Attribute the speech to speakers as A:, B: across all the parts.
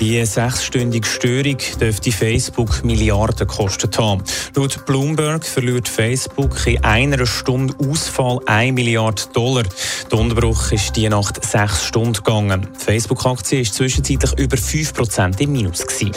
A: Die sechsstündige Störung dürfte Facebook Milliarden gekostet haben. Laut Bloomberg verliert Facebook in einer Stunde Ausfall 1 Milliarde Dollar. Der Unterbruch ist die Nacht sechs Stunden gegangen. Die Facebook-Aktie ist zwischenzeitlich über 5% im Minus. Gewesen.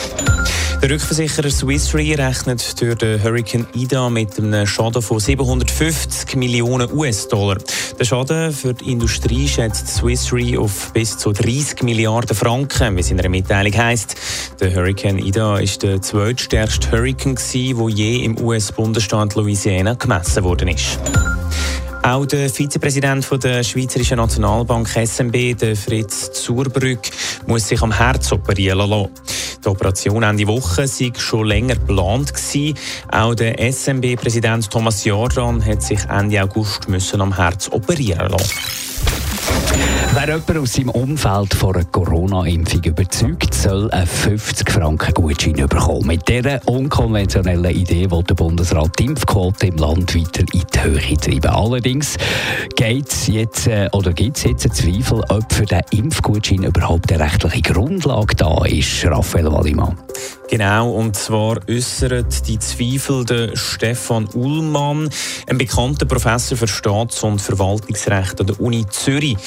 A: Der Rückversicherer Swiss Re rechnet durch den Hurricane Ida mit einem Schaden von 750 Millionen US-Dollar. Der Schaden für die Industrie schätzt Swiss Re auf bis zu 30 Milliarden Franken, wie es in einer Mitteilung heisst. Der Hurricane Ida ist der zweitstärkste Hurricane, der je im US-Bundesstaat Louisiana gemessen worden ist. Auch der Vizepräsident der Schweizerischen Nationalbank SMB, Fritz Zurbrück, muss sich am Herz operieren lassen. Die Operation Ende Woche sei schon länger geplant gewesen. Auch der SMB-Präsident Thomas Jordan hat sich Ende August müssen am Herz operieren lassen.
B: Wer jemand aus seinem Umfeld von einer Corona-Impfung überzeugt, soll einen 50-Franken-Gutschein bekommen. Mit dieser unkonventionellen Idee will der Bundesrat die Impfquote im Land weiter in die Höhe treiben. Allerdings äh, gibt es jetzt einen Zweifel, ob für diesen Impfgutschein überhaupt eine rechtliche Grundlage da ist, Raphael Wallimann.
A: Genau, und zwar äußert die Zweifel der Stefan Ullmann, ein bekannter Professor für Staats- und Verwaltungsrecht an der Uni Zürich.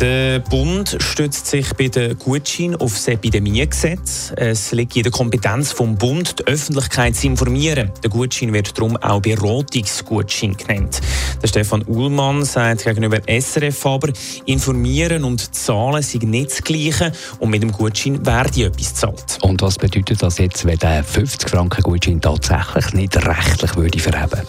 A: Der Bund stützt sich bei den Gutschein auf das Epidemiegesetz. Es liegt in der Kompetenz vom Bund, die Öffentlichkeit zu informieren. Der Gutschein wird darum auch Beratungsgutschein genannt. Der Stefan Ullmann sagt gegenüber SRF aber, informieren und zahlen sind nicht das Gleiche und mit dem Gutschein werde etwas gezahlt.
B: Und was bedeutet das jetzt, wenn der 50-Franken-Gutschein tatsächlich nicht rechtlich würde verheben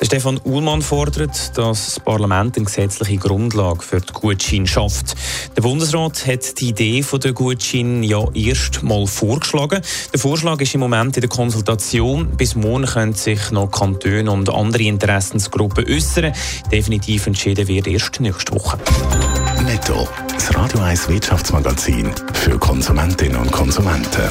A: der Stefan Uhlmann fordert, dass das Parlament eine gesetzliche Grundlage für die Gutschein schafft. Der Bundesrat hat die Idee von der Gutschein ja erst mal vorgeschlagen. Der Vorschlag ist im Moment in der Konsultation. Bis morgen können sich noch Kantone und andere Interessensgruppen äußern. Definitiv entschieden wird erst nächste Woche.
C: Netto, das Radio 1 Wirtschaftsmagazin für Konsumentinnen und Konsumenten.